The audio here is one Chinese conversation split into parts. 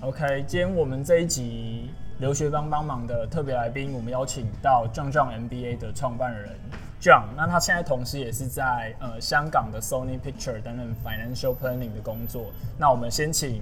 OK，今天我们这一集留学帮帮忙的特别来宾，我们邀请到 John John MBA 的创办人 John。那他现在同时也是在呃香港的 Sony Picture 担任 Financial Planning 的工作。那我们先请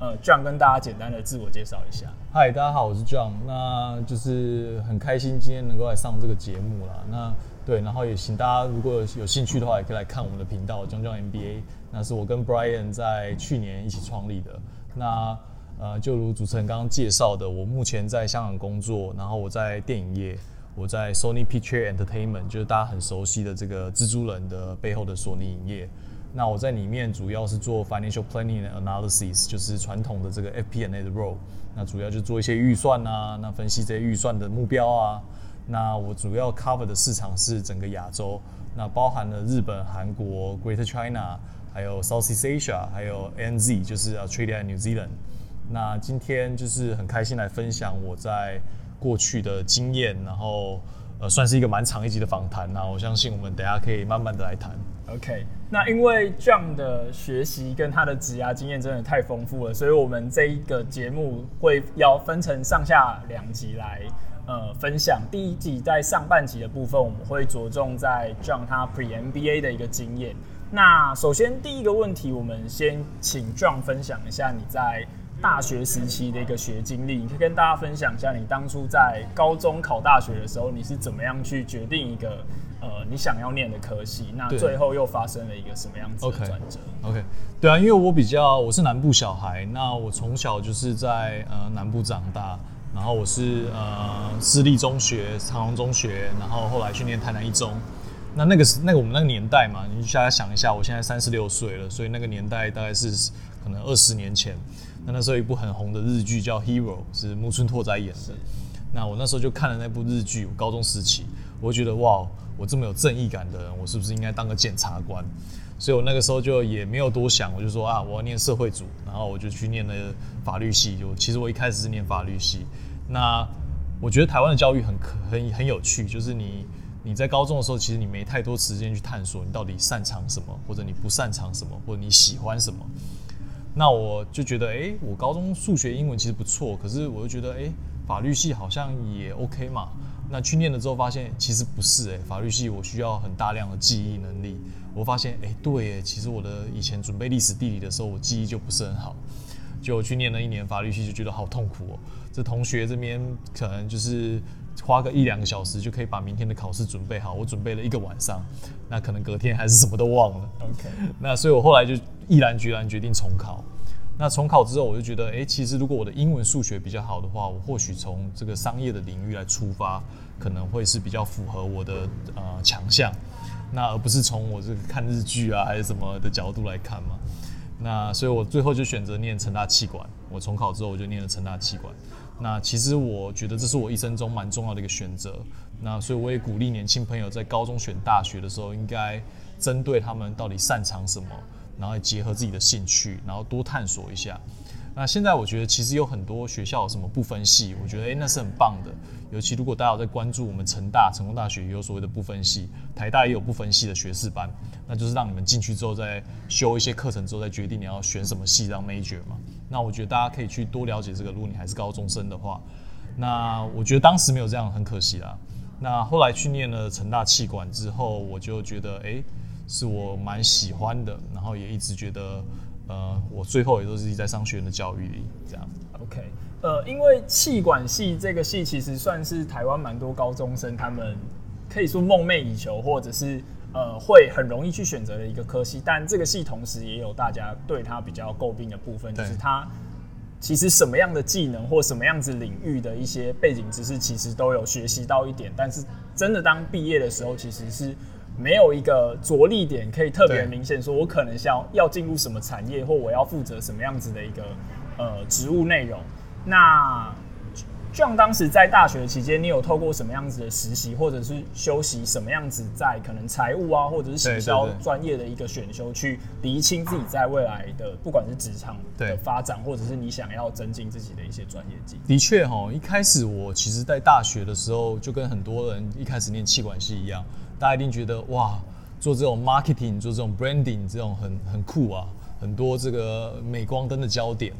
呃 John 跟大家简单的自我介绍一下。嗨，大家好，我是 John。那就是很开心今天能够来上这个节目啦。那对，然后也请大家如果有兴趣的话，也可以来看我们的频道 John John MBA。那是我跟 Brian 在去年一起创立的。那呃，就如主持人刚刚介绍的，我目前在香港工作，然后我在电影业，我在 Sony Picture Entertainment，就是大家很熟悉的这个蜘蛛人的背后的索尼影业。那我在里面主要是做 Financial Planning and Analysis，就是传统的这个 FP&A 的 role。那主要就做一些预算啊，那分析这些预算的目标啊。那我主要 cover 的市场是整个亚洲，那包含了日本、韩国、Greater China，还有 Southeast Asia，还有 NZ，就是 Australia and、New Zealand。那今天就是很开心来分享我在过去的经验，然后呃算是一个蛮长一集的访谈那我相信我们等下可以慢慢的来谈。OK，那因为 John 的学习跟他的职涯经验真的太丰富了，所以我们这一个节目会要分成上下两集来呃分享。第一集在上半集的部分，我们会着重在 John 他 Pre MBA 的一个经验。那首先第一个问题，我们先请 John 分享一下你在。大学时期的一个学经历，你可以跟大家分享一下，你当初在高中考大学的时候，你是怎么样去决定一个呃你想要念的科系？那最后又发生了一个什么样子的转折？OK，对啊，因为我比较我是南部小孩，那我从小就是在呃南部长大，然后我是呃私立中学长隆中学，然后后来去念台南一中。那那个是那个我们那个年代嘛，你大家想一下，我现在三十六岁了，所以那个年代大概是可能二十年前。那那时候一部很红的日剧叫《Hero》，是木村拓哉演的。那我那时候就看了那部日剧，我高中时期，我觉得哇，我这么有正义感的人，我是不是应该当个检察官？所以我那个时候就也没有多想，我就说啊，我要念社会组，然后我就去念了法律系。就其实我一开始是念法律系。那我觉得台湾的教育很很很有趣，就是你你在高中的时候，其实你没太多时间去探索你到底擅长什么，或者你不擅长什么，或者你喜欢什么。那我就觉得，哎，我高中数学、英文其实不错，可是我又觉得，哎，法律系好像也 OK 嘛。那去念了之后，发现其实不是，哎，法律系我需要很大量的记忆能力。我发现，哎，对，哎，其实我的以前准备历史、地理的时候，我记忆就不是很好。就去念了一年法律系，就觉得好痛苦哦。这同学这边可能就是花个一两个小时就可以把明天的考试准备好，我准备了一个晚上，那可能隔天还是什么都忘了。OK，那所以我后来就毅然决然决定重考。那重考之后，我就觉得，哎，其实如果我的英文、数学比较好的话，我或许从这个商业的领域来出发，可能会是比较符合我的呃强项。那而不是从我这个看日剧啊还是什么的角度来看嘛。那所以我最后就选择念成大气管。我重考之后，我就念了成大气管。那其实我觉得这是我一生中蛮重要的一个选择。那所以我也鼓励年轻朋友在高中选大学的时候，应该针对他们到底擅长什么。然后结合自己的兴趣，然后多探索一下。那现在我觉得其实有很多学校有什么不分系，我觉得诶那是很棒的。尤其如果大家有在关注我们成大、成功大学也有所谓的不分系，台大也有不分系的学士班，那就是让你们进去之后再修一些课程之后再决定你要选什么系当 major 嘛。那我觉得大家可以去多了解这个，如果你还是高中生的话。那我觉得当时没有这样很可惜啦。那后来去念了成大气管之后，我就觉得诶。是我蛮喜欢的，然后也一直觉得，呃，我最后也都是在商学院的教育里这样。OK，呃，因为气管系这个系其实算是台湾蛮多高中生他们可以说梦寐以求，或者是呃会很容易去选择的一个科系，但这个系同时也有大家对它比较诟病的部分，就是它其实什么样的技能或什么样子领域的一些背景知识其实都有学习到一点，但是真的当毕业的时候其实是。没有一个着力点可以特别明显，说我可能要要进入什么产业，或我要负责什么样子的一个呃职务内容。那 John 当时在大学期间，你有透过什么样子的实习，或者是修习什么样子在可能财务啊，或者是行销专业的一个选修，去厘清自己在未来的不管是职场的发展，或者是你想要增进自己的一些专业技的确哈，一开始我其实在大学的时候，就跟很多人一开始念气管系一样。大家一定觉得哇，做这种 marketing，做这种 branding，这种很很酷啊，很多这个镁光灯的焦点。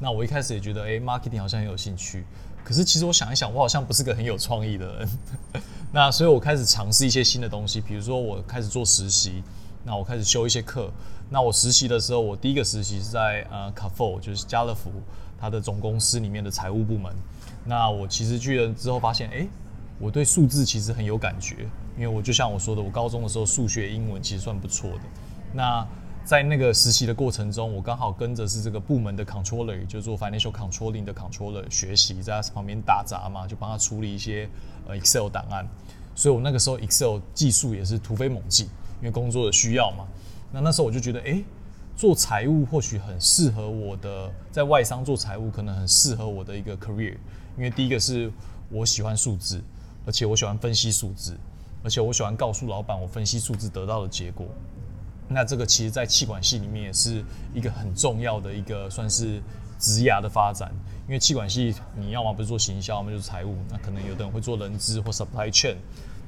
那我一开始也觉得，哎，marketing 好像很有兴趣。可是其实我想一想，我好像不是个很有创意的人。那所以我开始尝试一些新的东西，比如说我开始做实习，那我开始修一些课。那我实习的时候，我第一个实习是在呃 c a f o 就是家乐福它的总公司里面的财务部门。那我其实去了之后发现，哎，我对数字其实很有感觉，因为我就像我说的，我高中的时候数学、英文其实算不错的。那在那个实习的过程中，我刚好跟着是这个部门的 controller，就做 financial controlling 的 controller 学习，在他旁边打杂嘛，就帮他处理一些呃 Excel 档案。所以我那个时候 Excel 技术也是突飞猛进，因为工作的需要嘛。那那时候我就觉得，哎，做财务或许很适合我的，在外商做财务可能很适合我的一个 career，因为第一个是我喜欢数字，而且我喜欢分析数字，而且我喜欢告诉老板我分析数字得到的结果。那这个其实，在气管系里面也是一个很重要的一个算是职涯的发展，因为气管系你要么不是做行销，要么就是财务，那可能有的人会做人资或 supply chain。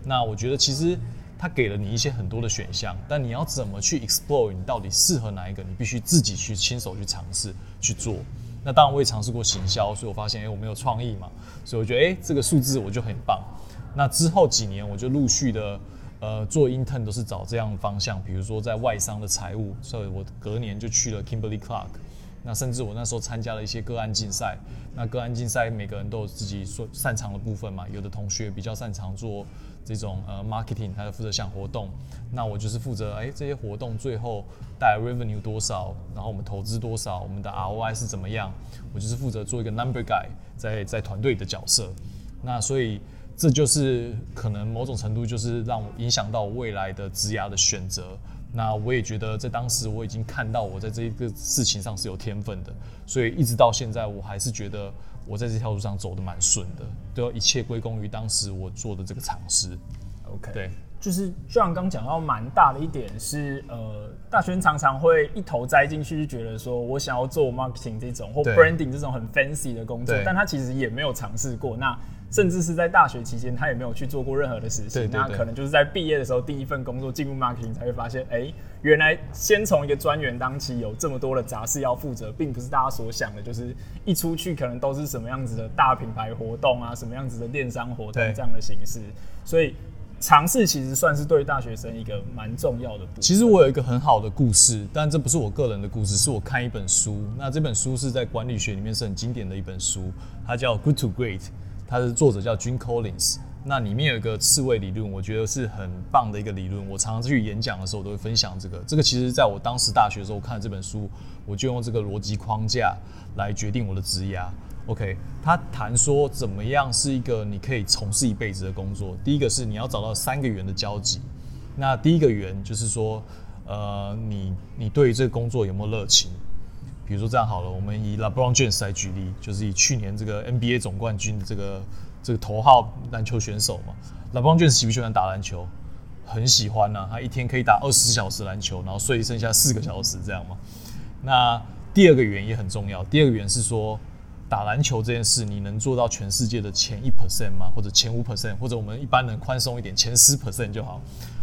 那我觉得其实他给了你一些很多的选项，但你要怎么去 explore，你到底适合哪一个，你必须自己去亲手去尝试去做。那当然我也尝试过行销，所以我发现哎我没有创意嘛，所以我觉得哎这个数字我就很棒。那之后几年我就陆续的。呃，做 intern 都是找这样的方向，比如说在外商的财务，所以我隔年就去了 Kimberly Clark。那甚至我那时候参加了一些个案竞赛。那个案竞赛每个人都有自己所擅长的部分嘛，有的同学比较擅长做这种呃 marketing，他就负责想活动。那我就是负责哎这些活动最后带 revenue 多少，然后我们投资多少，我们的 ROI 是怎么样，我就是负责做一个 number guy，在在团队的角色。那所以。这就是可能某种程度就是让我影响到未来的职涯的选择。那我也觉得在当时我已经看到我在这一个事情上是有天分的，所以一直到现在我还是觉得我在这条路上走的蛮顺的，都要一切归功于当时我做的这个尝试。OK，对，就是就像刚讲到蛮大的一点是，呃，大学生常常会一头栽进去，就觉得说我想要做 marketing 这种或 branding 这种很 fancy 的工作，但他其实也没有尝试过。那甚至是在大学期间，他也没有去做过任何的实习。那可能就是在毕业的时候，第一份工作进入 marketing 才会发现，哎，原来先从一个专员当起，有这么多的杂事要负责，并不是大家所想的，就是一出去可能都是什么样子的大品牌活动啊，什么样子的电商活动这样的形式。所以尝试其实算是对大学生一个蛮重要的。其实我有一个很好的故事，但这不是我个人的故事，是我看一本书。那这本书是在管理学里面是很经典的一本书，它叫《Good to Great》。它的作者叫 Jim Collins，那里面有一个刺猬理论，我觉得是很棒的一个理论。我常常去演讲的时候，都会分享这个。这个其实在我当时大学的时候我看这本书，我就用这个逻辑框架来决定我的职业。OK，他谈说怎么样是一个你可以从事一辈子的工作。第一个是你要找到三个圆的交集。那第一个圆就是说，呃，你你对于这个工作有没有热情？比如说这样好了，我们以 LeBron James 来举例，就是以去年这个 NBA 总冠军的这个这个头号篮球选手嘛。LeBron James 喜不喜欢打篮球？很喜欢呐，他一天可以打二十小时篮球，然后睡剩下四个小时这样嘛。那第二个原因也很重要，第二个原因是说打篮球这件事，你能做到全世界的前一 percent 吗？或者前五 percent，或者我们一般人宽松一点，前十 percent 就好。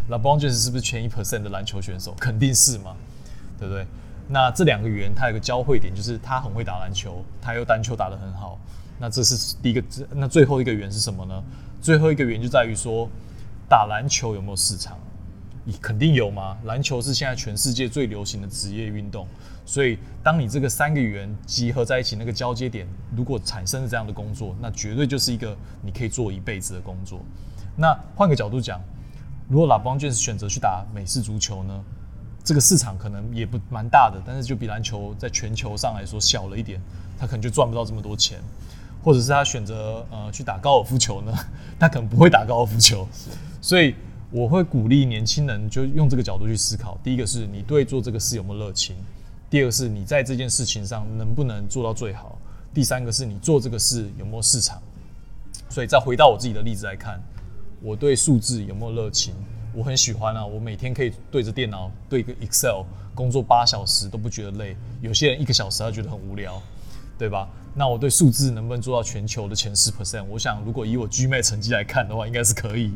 LeBron James 是不是前一 percent 的篮球选手？肯定是嘛，对不对？那这两个圆，它有个交汇点，就是他很会打篮球，他又单球打得很好。那这是第一个，那最后一个圆是什么呢？最后一个圆就在于说，打篮球有没有市场？你肯定有嘛？篮球是现在全世界最流行的职业运动，所以当你这个三个圆集合在一起，那个交接点如果产生了这样的工作，那绝对就是一个你可以做一辈子的工作。那换个角度讲，如果拉邦卷是选择去打美式足球呢？这个市场可能也不蛮大的，但是就比篮球在全球上来说小了一点，他可能就赚不到这么多钱，或者是他选择呃去打高尔夫球呢，他可能不会打高尔夫球，所以我会鼓励年轻人就用这个角度去思考。第一个是你对做这个事有没有热情，第二个是你在这件事情上能不能做到最好，第三个是你做这个事有没有市场。所以再回到我自己的例子来看，我对数字有没有热情？我很喜欢啊，我每天可以对着电脑对个 Excel 工作八小时都不觉得累。有些人一个小时他觉得很无聊，对吧？那我对数字能不能做到全球的前十 percent？我想如果以我 GMAT 成绩来看的话，应该是可以。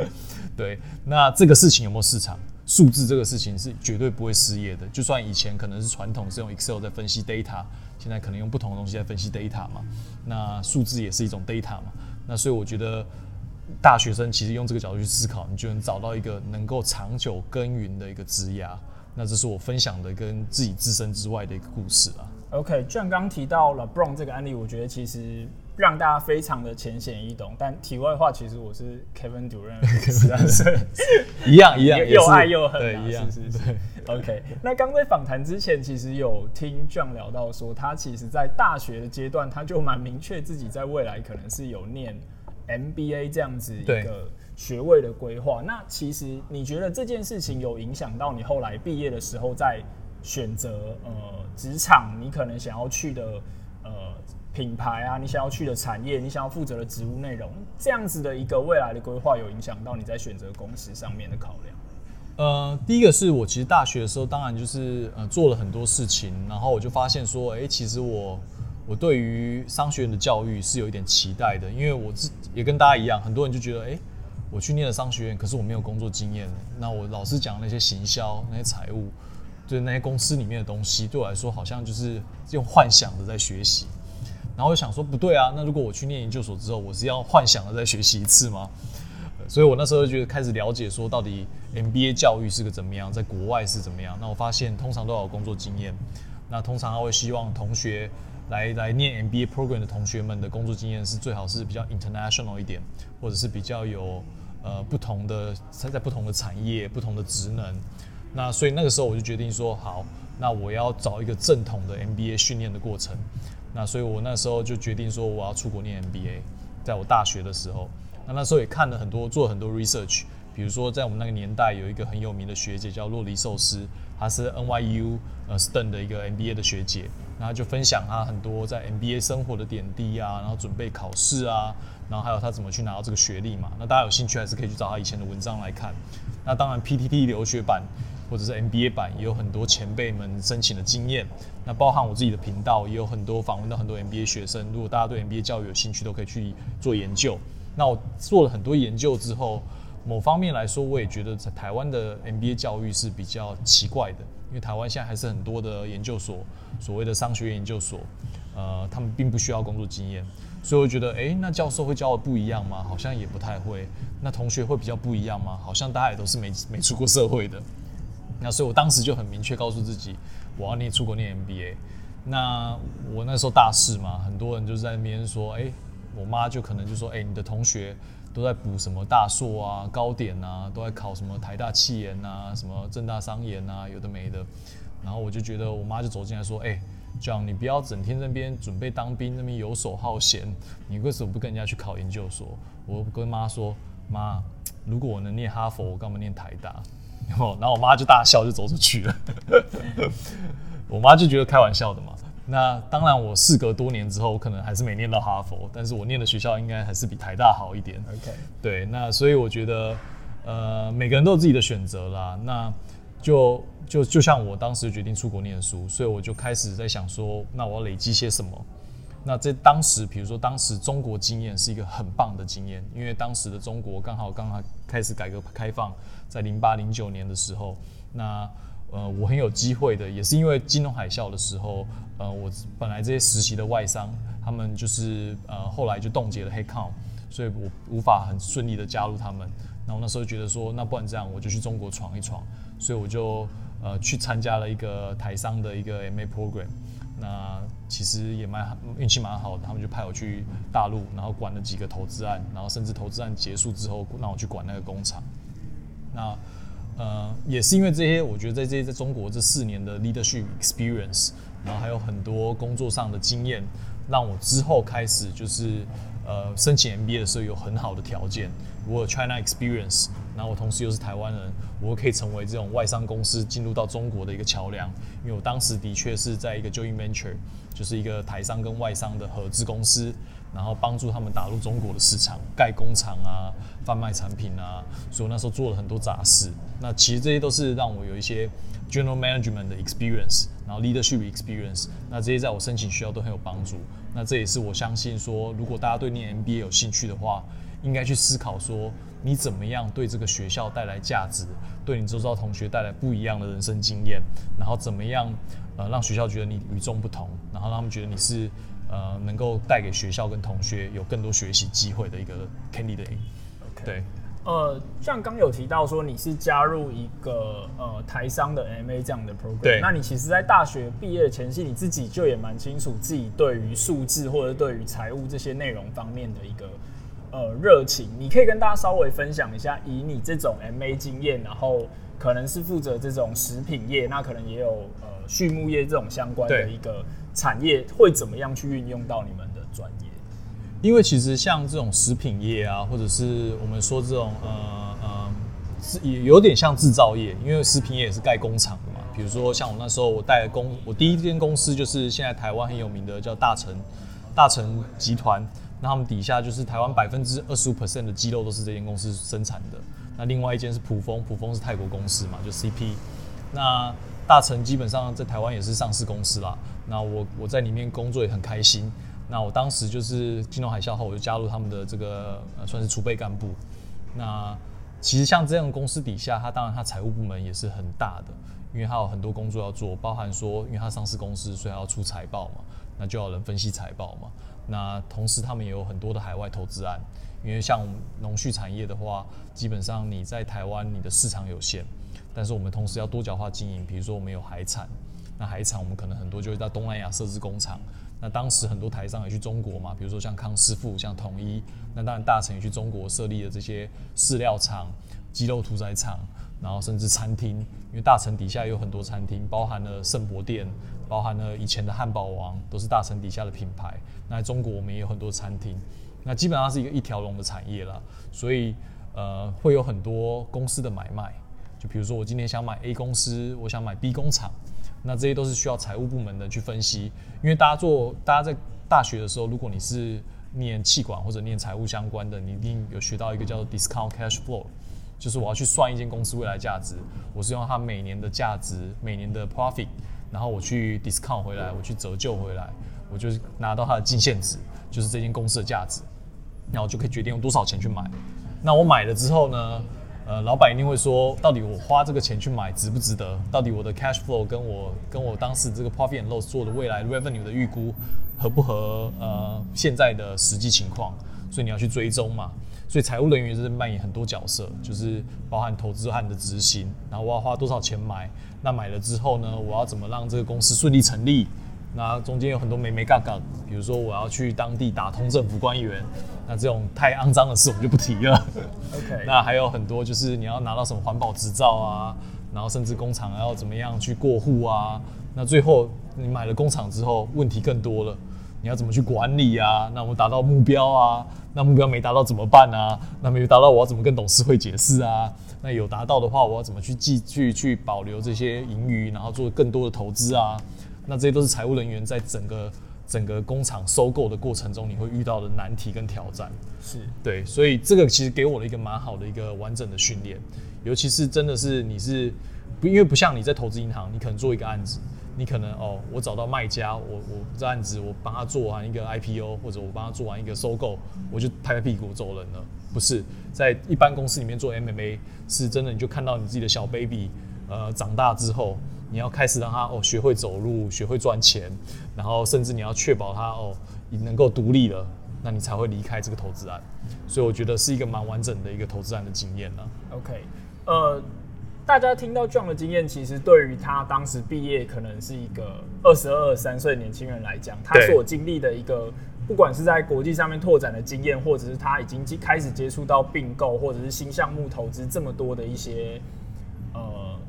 对，那这个事情有没有市场？数字这个事情是绝对不会失业的。就算以前可能是传统是用 Excel 在分析 data，现在可能用不同的东西在分析 data 嘛。那数字也是一种 data 嘛。那所以我觉得大学生其实用这个角度去思考，你就能找到一个能够长久耕耘的一个枝芽。那这是我分享的跟自己自身之外的一个故事啊。OK，就像刚提到了 Brown 这个案例，我觉得其实让大家非常的浅显易懂。但题外话，其实我是 Kevin Durant 一样一样，又爱又恨，对，一样是是是。OK，那刚在访谈之前，其实有听 John 聊到说，他其实在大学的阶段，他就蛮明确自己在未来可能是有念 MBA 这样子一个学位的规划。那其实你觉得这件事情有影响到你后来毕业的时候在？选择呃职场，你可能想要去的呃品牌啊，你想要去的产业，你想要负责的职务内容，这样子的一个未来的规划，有影响到你在选择公司上面的考量。呃，第一个是我其实大学的时候，当然就是呃做了很多事情，然后我就发现说，哎，其实我我对于商学院的教育是有一点期待的，因为我自也跟大家一样，很多人就觉得，哎，我去念了商学院，可是我没有工作经验，那我老师讲那些行销、那些财务。就是那些公司里面的东西，对我来说好像就是用幻想的在学习。然后我想说，不对啊，那如果我去念研究所之后，我是要幻想的再学习一次吗？所以我那时候就觉得开始了解说，到底 MBA 教育是个怎么样，在国外是怎么样。那我发现通常都有工作经验。那通常他会希望同学来来念 MBA program 的同学们的工作经验是最好是比较 international 一点，或者是比较有呃不同的在在不同的产业、不同的职能。那所以那个时候我就决定说好，那我要找一个正统的 MBA 训练的过程。那所以我那时候就决定说我要出国念 MBA，在我大学的时候，那那时候也看了很多，做了很多 research。比如说在我们那个年代有一个很有名的学姐叫洛黎寿司，她是 NYU 呃 Stern 的一个 MBA 的学姐，然后就分享她很多在 MBA 生活的点滴啊，然后准备考试啊，然后还有她怎么去拿到这个学历嘛。那大家有兴趣还是可以去找她以前的文章来看。那当然 PTT 留学版。或者是 MBA 版也有很多前辈们申请的经验，那包含我自己的频道也有很多访问到很多 MBA 学生。如果大家对 MBA 教育有兴趣，都可以去做研究。那我做了很多研究之后，某方面来说，我也觉得在台湾的 MBA 教育是比较奇怪的，因为台湾现在还是很多的研究所，所谓的商学院研究所，呃，他们并不需要工作经验，所以我觉得，哎，那教授会教的不一样吗？好像也不太会。那同学会比较不一样吗？好像大家也都是没没出过社会的。那所以，我当时就很明确告诉自己，我要念出国念 MBA。那我那时候大四嘛，很多人就在那边说，哎，我妈就可能就说，哎，你的同学都在补什么大硕啊、高点啊，都在考什么台大气研啊、什么正大商研啊，有的没的。然后我就觉得，我妈就走进来说，哎，John，你不要整天那边准备当兵，那边游手好闲，你为什么不跟人家去考研究所？我跟妈说，妈，如果我能念哈佛，我干嘛念台大？然后，然后我妈就大笑，就走出去了。我妈就觉得开玩笑的嘛。那当然，我事隔多年之后，我可能还是没念到哈佛，但是我念的学校应该还是比台大好一点。OK，对，那所以我觉得，呃，每个人都有自己的选择啦。那就就就像我当时决定出国念书，所以我就开始在想说，那我要累积些什么？那在当时，比如说当时中国经验是一个很棒的经验，因为当时的中国刚好刚好开始改革开放，在零八零九年的时候，那呃我很有机会的，也是因为金融海啸的时候，呃我本来这些实习的外商，他们就是呃后来就冻结了黑抗，所以我无法很顺利的加入他们。然后那时候觉得说，那不然这样，我就去中国闯一闯，所以我就呃去参加了一个台商的一个 MA program。那其实也蛮运气蛮好的，他们就派我去大陆，然后管了几个投资案，然后甚至投资案结束之后，让我去管那个工厂。那呃，也是因为这些，我觉得在这些在中国这四年的 leadership experience，然后还有很多工作上的经验，让我之后开始就是呃申请 MBA 的时候有很好的条件。我有 China experience，然后我同时又是台湾人，我可以成为这种外商公司进入到中国的一个桥梁。因为我当时的确是在一个 joint venture，就是一个台商跟外商的合资公司，然后帮助他们打入中国的市场，盖工厂啊，贩卖产品啊，所以我那时候做了很多杂事。那其实这些都是让我有一些 general management 的 experience，然后 leadership experience，那这些在我申请学校都很有帮助。那这也是我相信说，如果大家对念 MBA 有兴趣的话，应该去思考说，你怎么样对这个学校带来价值，对你周遭同学带来不一样的人生经验，然后怎么样呃让学校觉得你与众不同，然后让他们觉得你是呃能够带给学校跟同学有更多学习机会的一个 candidate。对。呃，像刚有提到说你是加入一个呃台商的 MA 这样的 program，对，那你其实，在大学毕业前夕，你自己就也蛮清楚自己对于数字或者对于财务这些内容方面的一个呃热情，你可以跟大家稍微分享一下，以你这种 MA 经验，然后可能是负责这种食品业，那可能也有呃畜牧业这种相关的一个产业，会怎么样去运用到你们的专业？因为其实像这种食品业啊，或者是我们说这种呃呃，也有点像制造业，因为食品业也是盖工厂的嘛。比如说像我那时候我带的公，我第一间公司就是现在台湾很有名的叫大成大成集团，那他们底下就是台湾百分之二十五 percent 的鸡肉都是这间公司生产的。那另外一间是普丰，普丰是泰国公司嘛，就 CP。那大成基本上在台湾也是上市公司啦。那我我在里面工作也很开心。那我当时就是金融海啸后，我就加入他们的这个呃算是储备干部。那其实像这样的公司底下，它当然它财务部门也是很大的，因为它有很多工作要做，包含说，因为它上市公司，所以要出财报嘛，那就要人分析财报嘛。那同时他们也有很多的海外投资案，因为像农畜产业的话，基本上你在台湾你的市场有限，但是我们同时要多角化经营，比如说我们有海产，那海产我们可能很多就会在东南亚设置工厂。那当时很多台商也去中国嘛，比如说像康师傅、像统一，那当然大成也去中国设立了这些饲料厂、鸡肉屠宰厂，然后甚至餐厅，因为大成底下有很多餐厅，包含了圣博店，包含了以前的汉堡王，都是大成底下的品牌。那在中国我们也有很多餐厅，那基本上是一个一条龙的产业了，所以呃会有很多公司的买卖，就比如说我今天想买 A 公司，我想买 B 工厂。那这些都是需要财务部门的去分析，因为大家做，大家在大学的时候，如果你是念气管或者念财务相关的，你一定有学到一个叫做 discount cash flow，就是我要去算一间公司未来价值，我是用它每年的价值、每年的 profit，然后我去 discount 回来，我去折旧回来，我就拿到它的净现值，就是这间公司的价值，然后就可以决定用多少钱去买。那我买了之后呢？呃，老板一定会说，到底我花这个钱去买值不值得？到底我的 cash flow 跟我跟我当时这个 profit and loss 做的未来 revenue 的预估合不合呃现在的实际情况？所以你要去追踪嘛。所以财务人员是扮演很多角色，就是包含投资和你的执行，然后我要花多少钱买？那买了之后呢，我要怎么让这个公司顺利成立？那中间有很多没没杠杠，比如说我要去当地打通政府官员，那这种太肮脏的事我们就不提了。OK，那还有很多就是你要拿到什么环保执照啊，然后甚至工厂要怎么样去过户啊。那最后你买了工厂之后，问题更多了，你要怎么去管理啊？那我们达到目标啊？那目标没达到怎么办啊？那没达到我要怎么跟董事会解释啊？那有达到的话，我要怎么去继续去保留这些盈余，然后做更多的投资啊？那这些都是财务人员在整个整个工厂收购的过程中，你会遇到的难题跟挑战。是对，所以这个其实给我了一个蛮好的一个完整的训练，尤其是真的是你是不因为不像你在投资银行，你可能做一个案子，你可能哦，我找到卖家，我我这案子我帮他做完一个 IPO，或者我帮他做完一个收购，我就拍拍屁股走人了。不是在一般公司里面做 MMA，是真的你就看到你自己的小 baby，呃，长大之后。你要开始让他哦学会走路，学会赚钱，然后甚至你要确保他哦你能够独立了，那你才会离开这个投资案。所以我觉得是一个蛮完整的一个投资案的经验呢。OK，呃，大家听到这样的经验，其实对于他当时毕业可能是一个二十二三岁年轻人来讲，他所经历的一个不管是在国际上面拓展的经验，或者是他已经开始接触到并购或者是新项目投资这么多的一些呃，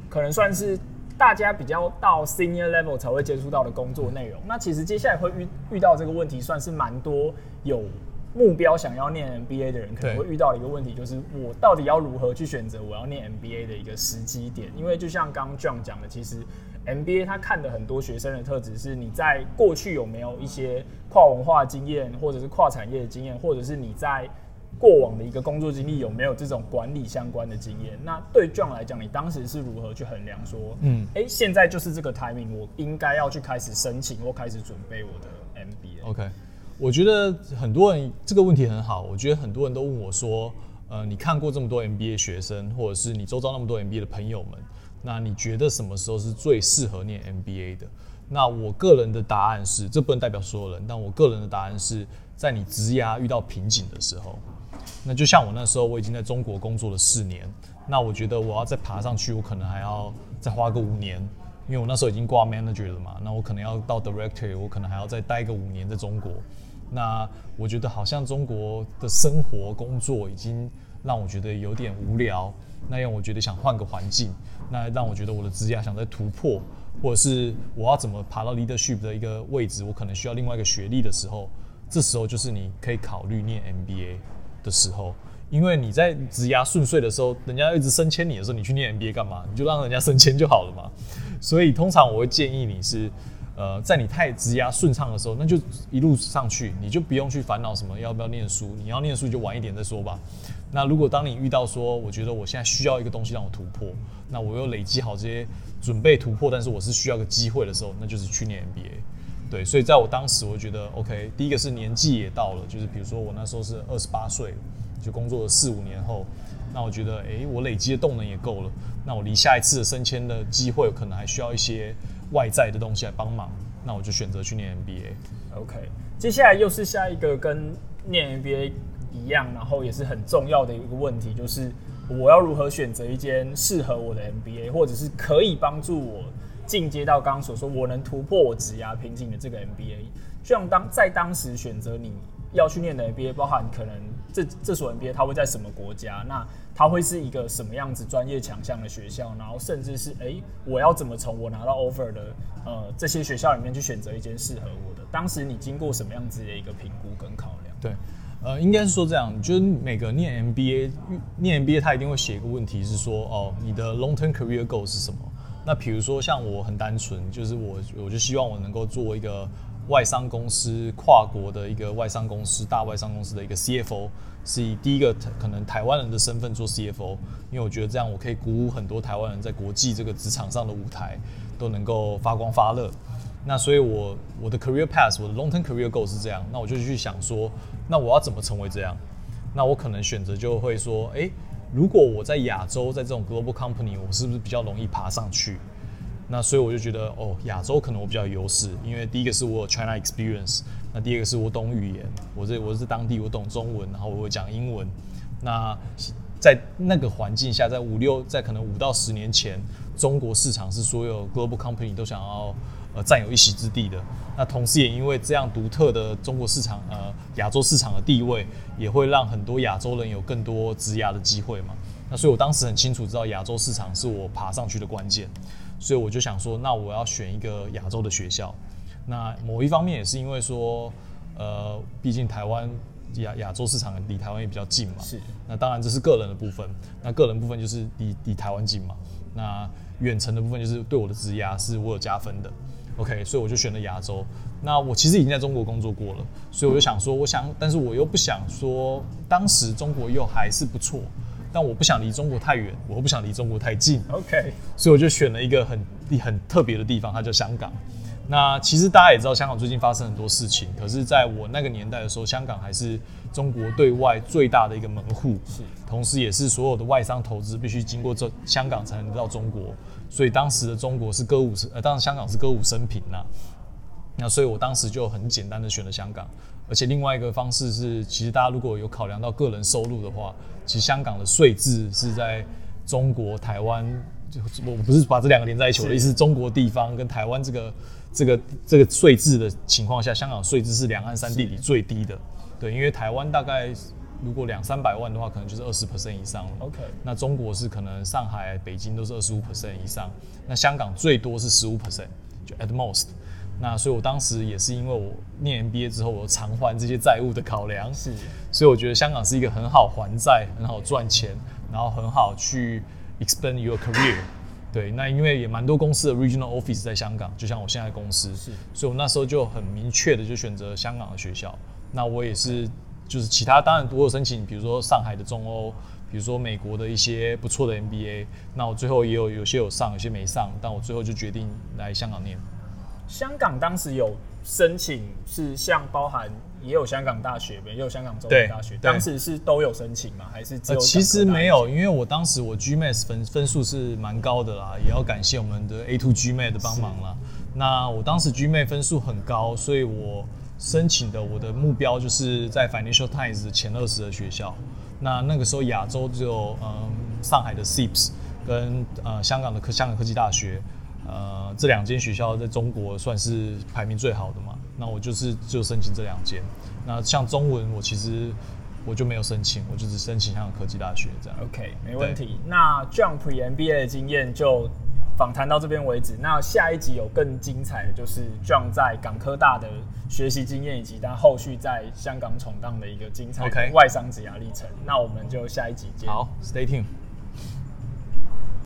可能算是。大家比较到 senior level 才会接触到的工作内容，那其实接下来会遇遇到这个问题，算是蛮多有目标想要念 MBA 的人可能会遇到的一个问题，就是我到底要如何去选择我要念 MBA 的一个时机点？因为就像刚刚 John 讲的，其实 MBA 他看的很多学生的特质是你在过去有没有一些跨文化经验，或者是跨产业的经验，或者是你在过往的一个工作经历有没有这种管理相关的经验？那对 John 来讲，你当时是如何去衡量说，嗯，哎，现在就是这个 timing，我应该要去开始申请或开始准备我的 MBA？OK，我觉得很多人这个问题很好，我觉得很多人都问我说，呃，你看过这么多 MBA 学生，或者是你周遭那么多 MBA 的朋友们，那你觉得什么时候是最适合念 MBA 的？那我个人的答案是，这不能代表所有人，但我个人的答案是在你职涯遇到瓶颈的时候，那就像我那时候，我已经在中国工作了四年，那我觉得我要再爬上去，我可能还要再花个五年，因为我那时候已经挂 manager 了嘛，那我可能要到 director，我可能还要再待个五年在中国，那我觉得好像中国的生活工作已经让我觉得有点无聊，那样我觉得想换个环境，那让我觉得我的职涯想再突破。或者是我要怎么爬到 leadership 的一个位置，我可能需要另外一个学历的时候，这时候就是你可以考虑念 MBA 的时候，因为你在职涯顺遂的时候，人家一直升迁你的时候，你去念 MBA 干嘛？你就让人家升迁就好了嘛。所以通常我会建议你是，呃，在你太职涯顺畅的时候，那就一路上去，你就不用去烦恼什么要不要念书，你要念书就晚一点再说吧。那如果当你遇到说，我觉得我现在需要一个东西让我突破，那我又累积好这些准备突破，但是我是需要个机会的时候，那就是去念 MBA。对，所以在我当时，我觉得 OK，第一个是年纪也到了，就是比如说我那时候是二十八岁，就工作了四五年后，那我觉得哎，我累积的动能也够了，那我离下一次的升迁的机会可能还需要一些外在的东西来帮忙，那我就选择去念 MBA。OK，接下来又是下一个跟念 MBA。一样，然后也是很重要的一个问题，就是我要如何选择一间适合我的 MBA，或者是可以帮助我进阶到刚刚所说我能突破我职涯瓶颈的这个 MBA。就像当在当时选择你要去念的 MBA，包含可能这这所 MBA 它会在什么国家，那它会是一个什么样子专业强项的学校，然后甚至是哎我要怎么从我拿到 offer 的呃这些学校里面去选择一间适合我的？当时你经过什么样子的一个评估跟考量？对。呃，应该是说这样，就是每个念 MBA 念 MBA，他一定会写一个问题是说，哦，你的 long term career goal 是什么？那比如说像我很单纯，就是我我就希望我能够做一个外商公司跨国的一个外商公司大外商公司的一个 CFO，是以第一个可能台湾人的身份做 CFO，因为我觉得这样我可以鼓舞很多台湾人在国际这个职场上的舞台都能够发光发热。那所以，我我的 career path，我的 long term career goal 是这样。那我就去想说，那我要怎么成为这样？那我可能选择就会说，诶，如果我在亚洲，在这种 global company，我是不是比较容易爬上去？那所以我就觉得，哦，亚洲可能我比较有优势，因为第一个是我有 China experience，那第二个是我懂语言，我这我是当地，我懂中文，然后我会讲英文。那在那个环境下，在五六，在可能五到十年前，中国市场是所有 global company 都想要。呃，占有一席之地的，那同时也因为这样独特的中国市场，呃，亚洲市场的地位，也会让很多亚洲人有更多职涯的机会嘛。那所以我当时很清楚知道亚洲市场是我爬上去的关键，所以我就想说，那我要选一个亚洲的学校。那某一方面也是因为说，呃，毕竟台湾亚亚洲市场离台湾也比较近嘛。是。那当然这是个人的部分，那个人部分就是离离台湾近嘛。那远程的部分就是对我的职涯是我有加分的。OK，所以我就选了亚洲。那我其实已经在中国工作过了，所以我就想说，我想，但是我又不想说，当时中国又还是不错，但我不想离中国太远，我又不想离中国太近。OK，所以我就选了一个很很特别的地方，它叫香港。那其实大家也知道，香港最近发生很多事情，可是在我那个年代的时候，香港还是中国对外最大的一个门户，是，同时也是所有的外商投资必须经过这香港才能到中国。所以当时的中国是歌舞升，呃，当然香港是歌舞升平呐。那所以我当时就很简单的选了香港，而且另外一个方式是，其实大家如果有考量到个人收入的话，其实香港的税制是在中国台湾，就我不是把这两个连在一起，我的意思是中国地方跟台湾这个这个这个税制的情况下，香港税制是两岸三地里最低的。对，因为台湾大概。如果两三百万的话，可能就是二十 percent 以上了。OK，那中国是可能上海、北京都是二十五 percent 以上，那香港最多是十五 percent，就 at most。那所以我当时也是因为我念 MBA 之后，我偿还这些债务的考量，是，所以我觉得香港是一个很好还债、很好赚钱，然后很好去 expand your career。对，那因为也蛮多公司的 regional office 在香港，就像我现在公司，是，所以我那时候就很明确的就选择香港的学校。那我也是。就是其他当然我有申请，比如说上海的中欧，比如说美国的一些不错的 MBA，那我最后也有有些有上，有些没上，但我最后就决定来香港念。香港当时有申请，是像包含也有香港大学，也有香港中对文大学，对当时是都有申请吗？还是只呃，有、其实没有，因为我当时我 GMAT 分分数是蛮高的啦，也要感谢我们的 A two GMAT 的帮忙啦。那我当时 GMAT 分数很高，所以我申请的我的目标就是在 Financial Times 前二十的学校。那那个时候亚洲只有嗯上海的 CIPS 跟呃香港的科香港科技大学，呃这两间学校在中国算是排名最好的嘛。那我就是就申请这两间。那像中文我其实我就没有申请，我就只申请香港科技大学这样。OK，没问题。那 Jump MBA 的经验就访谈到这边为止。那下一集有更精彩的，就是 John 在港科大的学习经验，以及他后续在香港闯荡的一个精彩外商职涯历程。那我们就下一集见。好，Stay tuned。